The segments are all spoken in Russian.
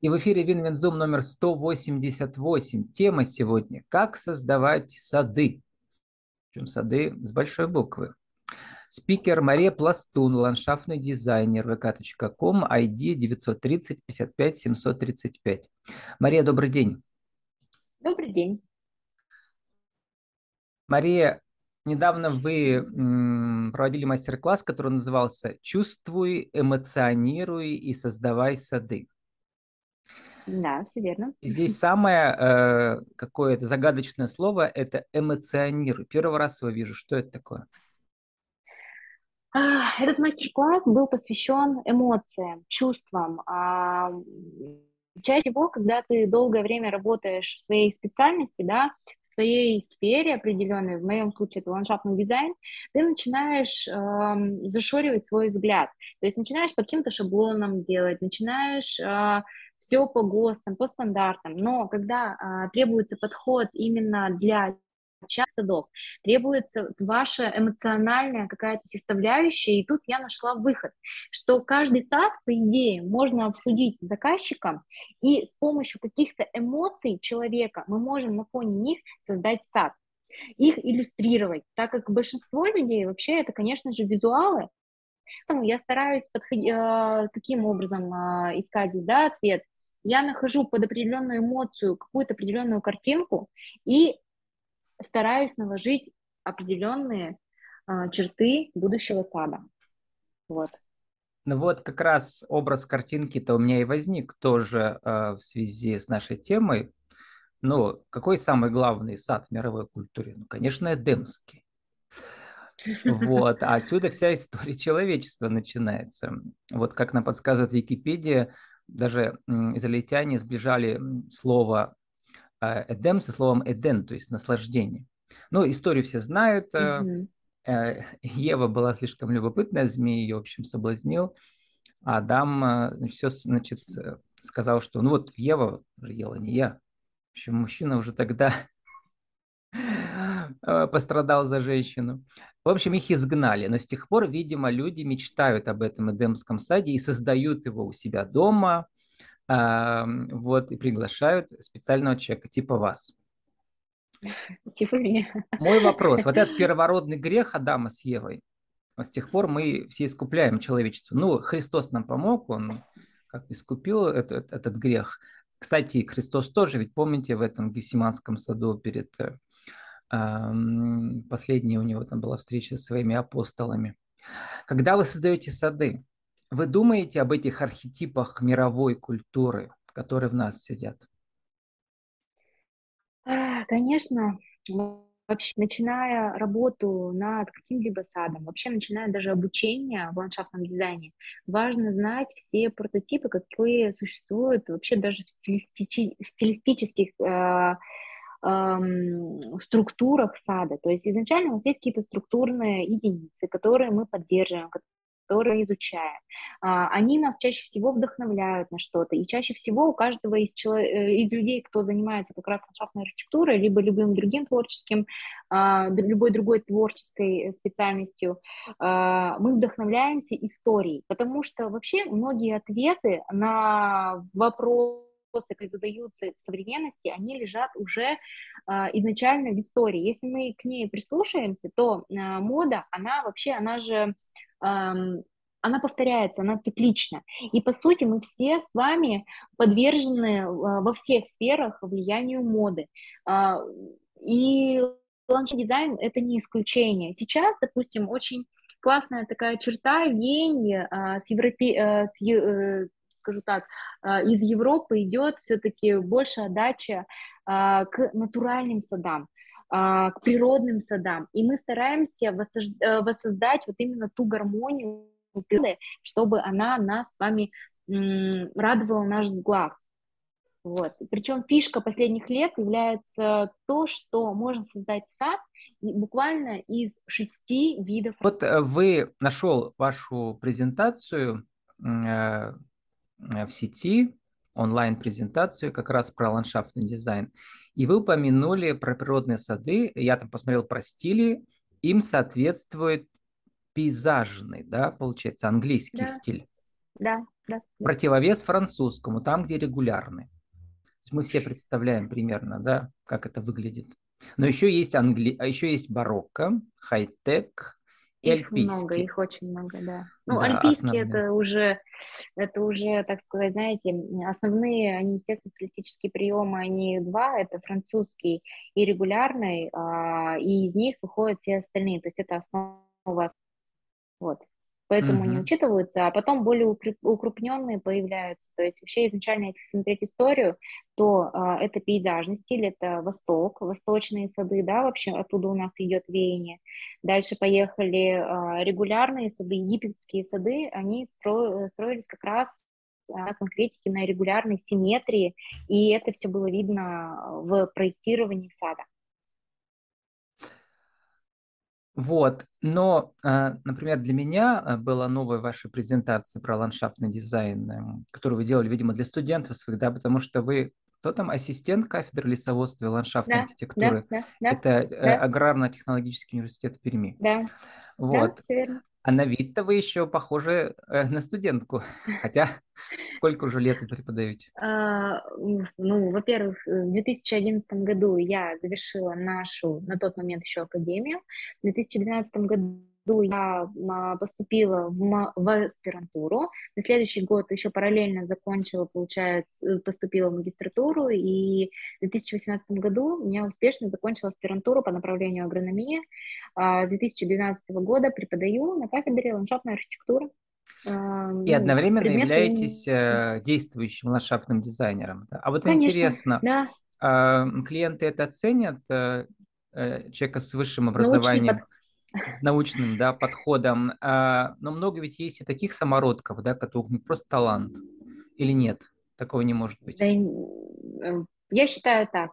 И в эфире Win-Win Zoom номер 188. Тема сегодня «Как создавать сады». Причем сады с большой буквы. Спикер Мария Пластун, ландшафтный дизайнер vk.com, ID 930 55 735. Мария, добрый день. Добрый день. Мария, недавно вы проводили мастер-класс, который назывался «Чувствуй, эмоционируй и создавай сады». Да, все верно. Здесь самое э, какое-то загадочное слово – это эмоционируй. Первый раз его вижу. Что это такое? Этот мастер-класс был посвящен эмоциям, чувствам. А, чаще всего, когда ты долгое время работаешь в своей специальности, да, своей сфере определенной, в моем случае это ландшафтный дизайн, ты начинаешь э, зашоривать свой взгляд. То есть начинаешь по каким-то шаблонам делать, начинаешь э, все по ГОСТам, по стандартам, но когда а, требуется подход именно для часть садов, требуется ваша эмоциональная какая-то составляющая, и тут я нашла выход, что каждый сад, по идее, можно обсудить с заказчиком, и с помощью каких-то эмоций человека мы можем на фоне них создать сад, их иллюстрировать, так как большинство людей вообще это, конечно же, визуалы, Поэтому я стараюсь подходить, э, таким образом э, искать здесь да, ответ. Я нахожу под определенную эмоцию какую-то определенную картинку и стараюсь наложить определенные э, черты будущего сада. Вот. Ну вот как раз образ картинки-то у меня и возник тоже э, в связи с нашей темой. Ну, какой самый главный сад в мировой культуре? Ну, конечно, Эдемский. Вот, а отсюда вся история человечества начинается. Вот как нам подсказывает Википедия, даже израильтяне сближали слово «эдем» со словом «эден», то есть наслаждение. Ну, историю все знают. Mm-hmm. Ева была слишком любопытная, змей ее, в общем, соблазнил. А Адам все, значит, сказал, что ну вот Ева уже ела, не я. В общем, мужчина уже тогда пострадал за женщину. В общем, их изгнали, но с тех пор, видимо, люди мечтают об этом Эдемском саде и создают его у себя дома, вот, и приглашают специального человека, типа вас. Типа меня. Мой вопрос. Вот этот первородный грех Адама с Евой, с тех пор мы все искупляем человечество. Ну, Христос нам помог, Он как искупил этот, этот грех. Кстати, Христос тоже, ведь помните, в этом Гефсиманском саду перед Последняя у него там была встреча с своими апостолами. Когда вы создаете сады, вы думаете об этих архетипах мировой культуры, которые в нас сидят? А, конечно, вообще начиная работу над каким-либо садом, вообще начиная даже обучение в ландшафтном дизайне, важно знать все прототипы, какие существуют вообще даже в, стилистичи- в стилистических э, структурах сада. То есть изначально у нас есть какие-то структурные единицы, которые мы поддерживаем, которые изучаем. А, они нас чаще всего вдохновляют на что-то, и чаще всего у каждого из, человек, э, из людей, кто занимается как раз ландшафтной архитектурой, либо любым другим творческим, а, любой другой творческой специальностью, а, мы вдохновляемся историей, потому что вообще многие ответы на вопрос вопросы, которые задаются в современности, они лежат уже э, изначально в истории. Если мы к ней прислушаемся, то э, мода, она вообще, она же, э, она повторяется, она циклична. И по сути мы все с вами подвержены э, во всех сферах влиянию моды. Э, и ландшафтный дизайн это не исключение. Сейчас, допустим, очень классная такая черта, веяние э, с, европе... с, э, скажу так, а, из Европы идет все-таки больше отдача а, к натуральным садам а, к природным садам. И мы стараемся э, воссоздать вот именно ту гармонию, чтобы она нас с вами радовала наш глаз. Вот. Причем фишка последних лет является то, что можно создать сад буквально из шести видов. Вот э, вы нашел вашу презентацию э, Э, в сети онлайн-презентацию как раз про ландшафтный дизайн. И вы упомянули про природные сады. Я там посмотрел про стили. Им соответствует пейзажный, да, получается, английский да. стиль. да, да. Противовес французскому, там, где регулярный. Мы все представляем примерно, да, как это выглядит. Но еще есть англи... а еще есть барокко, хай-тек, и их альпийский. много, их очень много, да. Ну, да, альпийский основные. это уже, это уже, так сказать, знаете, основные, они, естественно, стилистические приемы, они два, это французский и регулярный, а, и из них выходят все остальные, то есть это основа, вот поэтому mm-hmm. не учитываются, а потом более укрупненные появляются. То есть вообще изначально, если смотреть историю, то э, это пейзажный стиль, это Восток, восточные сады, да, вообще оттуда у нас идет веяние. Дальше поехали э, регулярные сады, египетские сады, они стро, строились как раз на конкретике, на регулярной симметрии, и это все было видно в проектировании сада. Вот, но, э, например, для меня э, была новая ваша презентация про ландшафтный дизайн, эм, которую вы делали, видимо, для студентов своих, да, потому что вы кто там ассистент кафедры лесоводства и ландшафтной да, архитектуры? Да, да, Это э, да. аграрно-технологический университет Перми. Да. Вот. Да. А на вид-то вы еще похожи э, на студентку. Хотя сколько уже лет вы преподаете? А, ну, во-первых, в 2011 году я завершила нашу, на тот момент еще академию. В 2012 году году я а, поступила в, в аспирантуру. На следующий год еще параллельно закончила, получается, э, поступила в магистратуру, и в 2018 году я успешно закончила аспирантуру по направлению агрономия. А, с 2012 года преподаю на кафедре ландшафтной архитектуры. А, и одновременно предметы... являетесь э, действующим ландшафтным дизайнером. А вот Конечно, интересно, да. клиенты это ценят, э, человека с высшим образованием? Научным да, подходом. А, но много ведь есть и таких самородков, да, которых не просто талант. Или нет? Такого не может быть. Да, я считаю так.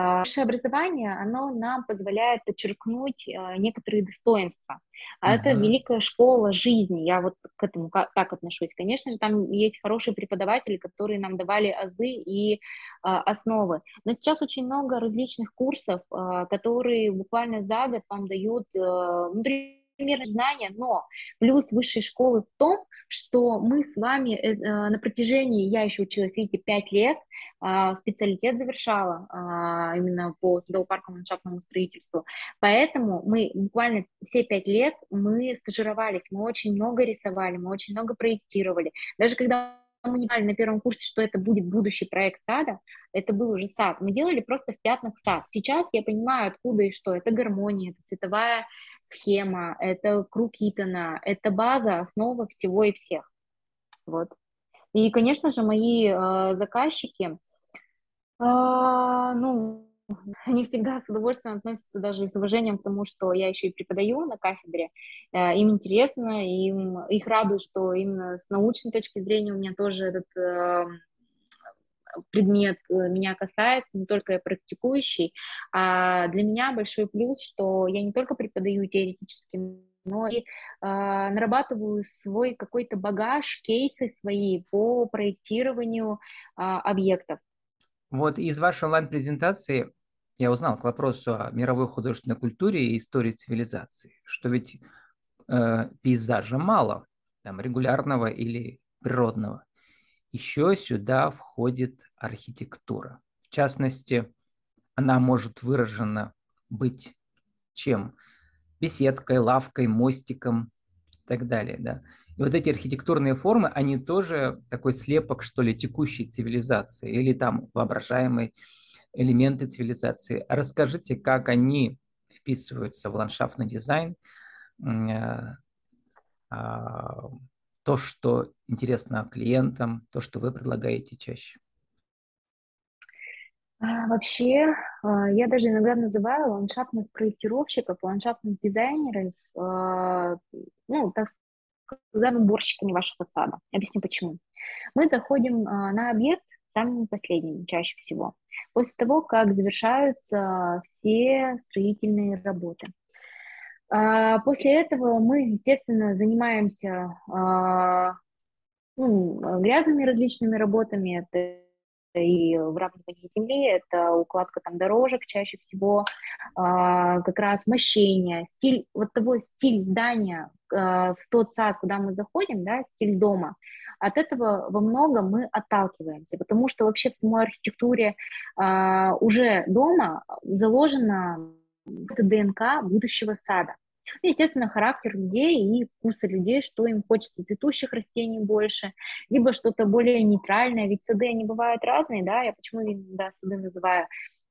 А, Высшее образование, оно нам позволяет подчеркнуть э, некоторые достоинства. А uh-huh. это великая школа жизни. Я вот к этому так отношусь. Конечно же, там есть хорошие преподаватели, которые нам давали азы и э, основы. Но сейчас очень много различных курсов, которые буквально за год вам дают э, внутри примерно знания, но плюс высшей школы в том, что мы с вами э, э, на протяжении, я еще училась, видите, 5 лет, э, специалитет завершала э, именно по садово-парковому ландшафтному строительству, поэтому мы буквально все 5 лет мы стажировались, мы очень много рисовали, мы очень много проектировали, даже когда мы не знали на первом курсе, что это будет будущий проект сада, это был уже сад. Мы делали просто в пятнах сад. Сейчас я понимаю, откуда и что. Это гармония, это цветовая схема, это круг Итана, это база, основа всего и всех. Вот. И, конечно же, мои э, заказчики, э, ну, они всегда с удовольствием относятся даже с уважением к тому, что я еще и преподаю на кафедре. Э, им интересно, им, их радует, что именно с научной точки зрения у меня тоже этот э, предмет э, меня касается, не только я практикующий. А для меня большой плюс, что я не только преподаю теоретически, но и э, нарабатываю свой какой-то багаж, кейсы свои по проектированию э, объектов. Вот из вашей онлайн-презентации я узнал к вопросу о мировой художественной культуре и истории цивилизации, что ведь э, пейзажа мало, там, регулярного или природного. Еще сюда входит архитектура. В частности, она может выражена быть чем? Беседкой, лавкой, мостиком и так далее. Да? И вот эти архитектурные формы, они тоже такой слепок, что ли, текущей цивилизации или там воображаемой элементы цивилизации. Расскажите, как они вписываются в ландшафтный дизайн, э, а, то, что интересно клиентам, то, что вы предлагаете чаще. А, вообще, а, я даже иногда называю ландшафтных проектировщиков, ландшафтных дизайнеров, ну, так сказать, уборщиками вашего сада. Объясню почему. Мы заходим на объект самыми последними чаще всего после того, как завершаются все строительные работы. А, после этого мы, естественно, занимаемся а, ну, грязными различными работами. Это и выравнивание земли, это укладка там дорожек чаще всего, а, как раз мощение, стиль, вот того стиль здания а, в тот сад, куда мы заходим, да, стиль дома, от этого во многом мы отталкиваемся, потому что вообще в самой архитектуре а, уже дома заложена ДНК будущего сада. Ну, естественно, характер людей и вкуса людей, что им хочется, цветущих растений больше, либо что-то более нейтральное, ведь сады, они бывают разные, да, я почему да, сады называю,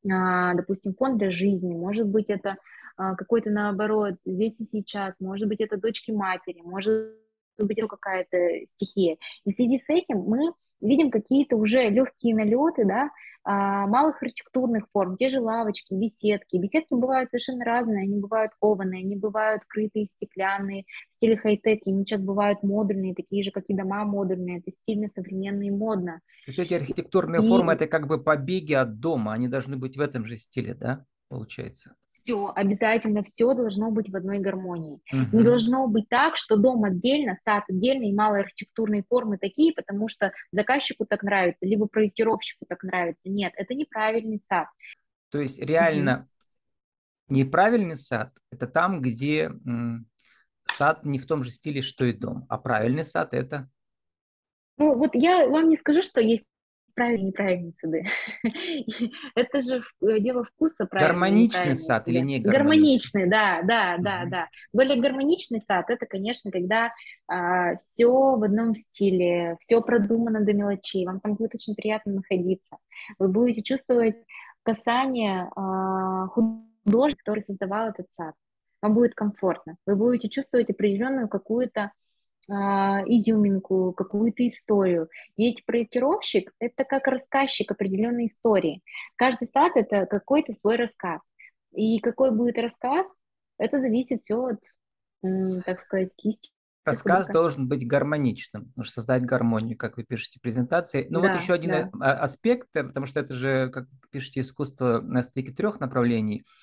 а, допустим, фонд для жизни, может быть, это а, какой-то, наоборот, здесь и сейчас, может быть, это дочки матери, может это какая-то стихия. И в связи с этим мы видим какие-то уже легкие налеты, да, а, малых архитектурных форм, те же лавочки, беседки. Беседки бывают совершенно разные, они бывают кованые, они бывают крытые, стеклянные, в стиле хай-тек, они сейчас бывают модульные, такие же, как и дома модульные, это стильно, современно и модно. То есть эти архитектурные и... формы, это как бы побеги от дома, они должны быть в этом же стиле, да? Получается. Все, обязательно все должно быть в одной гармонии. Угу. Не должно быть так, что дом отдельно, сад отдельно и малые архитектурные формы такие, потому что заказчику так нравится, либо проектировщику так нравится. Нет, это неправильный сад. То есть реально угу. неправильный сад – это там, где сад не в том же стиле, что и дом, а правильный сад – это ну, вот я вам не скажу, что есть правильные и неправильные сады. Это же э, дело вкуса. Гармоничный сад или не гармоничный? да, да, да, да. Более гармоничный сад – это, конечно, когда а, все в одном стиле, все продумано до мелочей, вам там будет очень приятно находиться. Вы будете чувствовать касание а, художника, который создавал этот сад. Вам будет комфортно. Вы будете чувствовать определенную какую-то изюминку, какую-то историю. Ведь проектировщик – это как рассказчик определенной истории. Каждый сад – это какой-то свой рассказ. И какой будет рассказ, это зависит все от, так сказать, кисти. Рассказ художника. должен быть гармоничным, нужно создать гармонию, как вы пишете в презентации. Ну да, вот еще один да. А, аспект, э, потому что это же, как пишете, искусство на стыке трех направлений –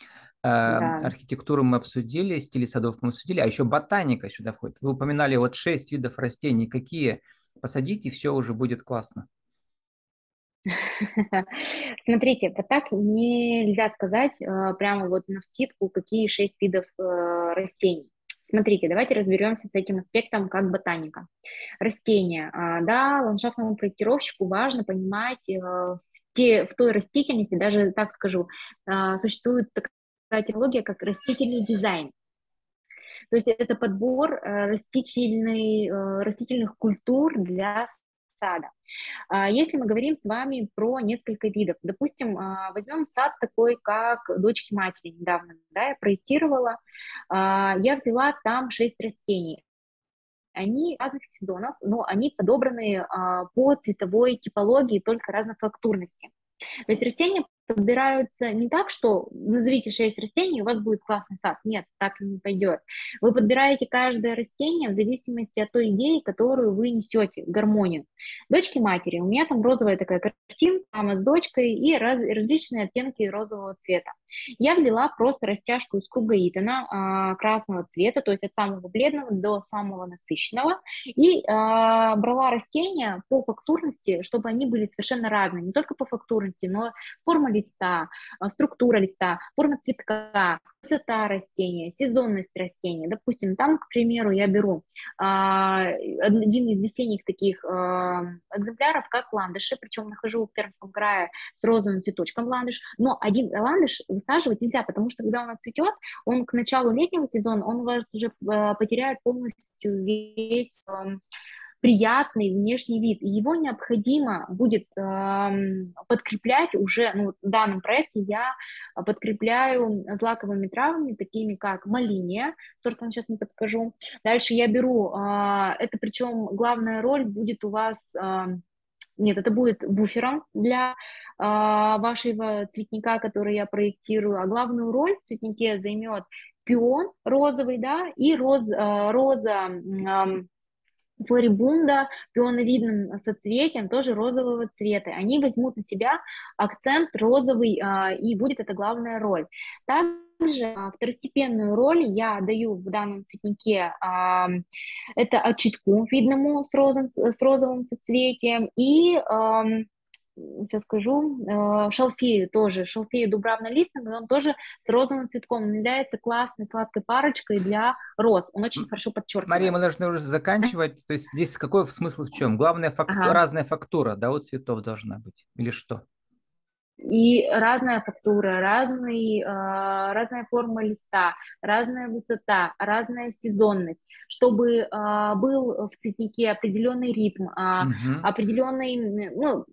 да. Архитектуру мы обсудили, стили садов мы обсудили, а еще ботаника сюда входит. Вы упоминали вот шесть видов растений. Какие? Посадите, и все уже будет классно. Смотрите, вот так нельзя сказать э, прямо вот на скидку, какие шесть видов э, растений. Смотрите, давайте разберемся с этим аспектом как ботаника. Растения. А, да, ландшафтному проектировщику важно понимать э, те, в той растительности, даже так скажу, существует технология, как растительный дизайн. То есть это подбор э, растительный, э, растительных культур для сада. А если мы говорим с вами про несколько видов, допустим, а, возьмем сад такой, как дочки матери недавно, да, я проектировала, а, я взяла там шесть растений. Они разных сезонов, но они подобраны по цветовой типологии, только разнофактурности. То есть растения подбираются не так, что назовите 6 растений, у вас будет классный сад. Нет, так не пойдет. Вы подбираете каждое растение в зависимости от той идеи, которую вы несете, гармонию. Дочки матери, у меня там розовая такая картинка, мама с дочкой и раз, различные оттенки розового цвета. Я взяла просто растяжку из круга а, красного цвета, то есть от самого бледного до самого насыщенного, и а, брала растения по фактурности, чтобы они были совершенно разные, не только по фактурности, но форма листа, а, структура листа, форма цветка, высота растения, сезонность растения. Допустим, там, к примеру, я беру а, один из весенних таких а, экземпляров, как ландыши, причем нахожу в Пермском крае с розовым цветочком ландыш, но один ландыш высаживать нельзя, потому что когда он цветет, он к началу летнего сезона, он у вас уже а, потеряет полностью весь приятный внешний вид. И его необходимо будет э, подкреплять уже, ну, в данном проекте я подкрепляю злаковыми травами, такими как малиния, сорт вам сейчас не подскажу. Дальше я беру, э, это причем главная роль будет у вас... Э, нет, это будет буфером для э, вашего цветника, который я проектирую, а главную роль в цветнике займет пион розовый, да, и роз, э, роза э, флорибунда пионовидным соцветием, тоже розового цвета. Они возьмут на себя акцент розовый, а, и будет это главная роль. Также а, второстепенную роль я даю в данном цветнике а, это очитку видному с, розовым, с розовым соцветием и сейчас скажу, э, шалфею тоже, шалфею дубравно-листный, он тоже с розовым цветком, он является классной сладкой парочкой для роз, он очень хорошо подчеркивает. Мария, мы должны уже заканчивать, то есть здесь какой смысл в чем? Главная фактура, ага. разная фактура, да, у цветов должна быть, или что? И разная фактура, разный, э, разная форма листа, разная высота, разная сезонность, чтобы э, был в цветнике определенный ритм, угу. определенный, ну,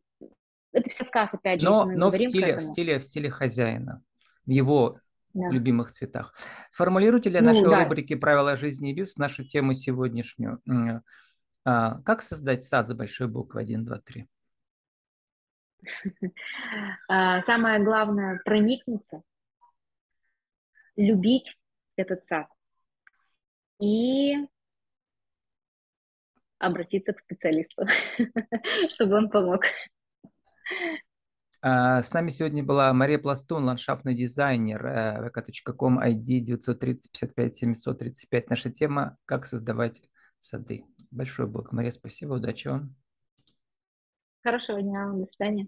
это все сказ, опять же, но, но в стиле, в стиле, в стиле хозяина, в его да. любимых цветах. Сформулируйте для ну, нашей да. рубрики «Правила жизни и бизнес» нашу тему сегодняшнюю. А, как создать сад за большой буквы 1, 2, 3? Самое главное – проникнуться, любить этот сад и обратиться к специалисту, чтобы он помог. А, с нами сегодня была Мария Пластун, ландшафтный дизайнер, vk.com, ID 930 55 735. Наша тема – как создавать сады. Большой блок. Мария, спасибо, удачи вам. Хорошего дня, до свидания.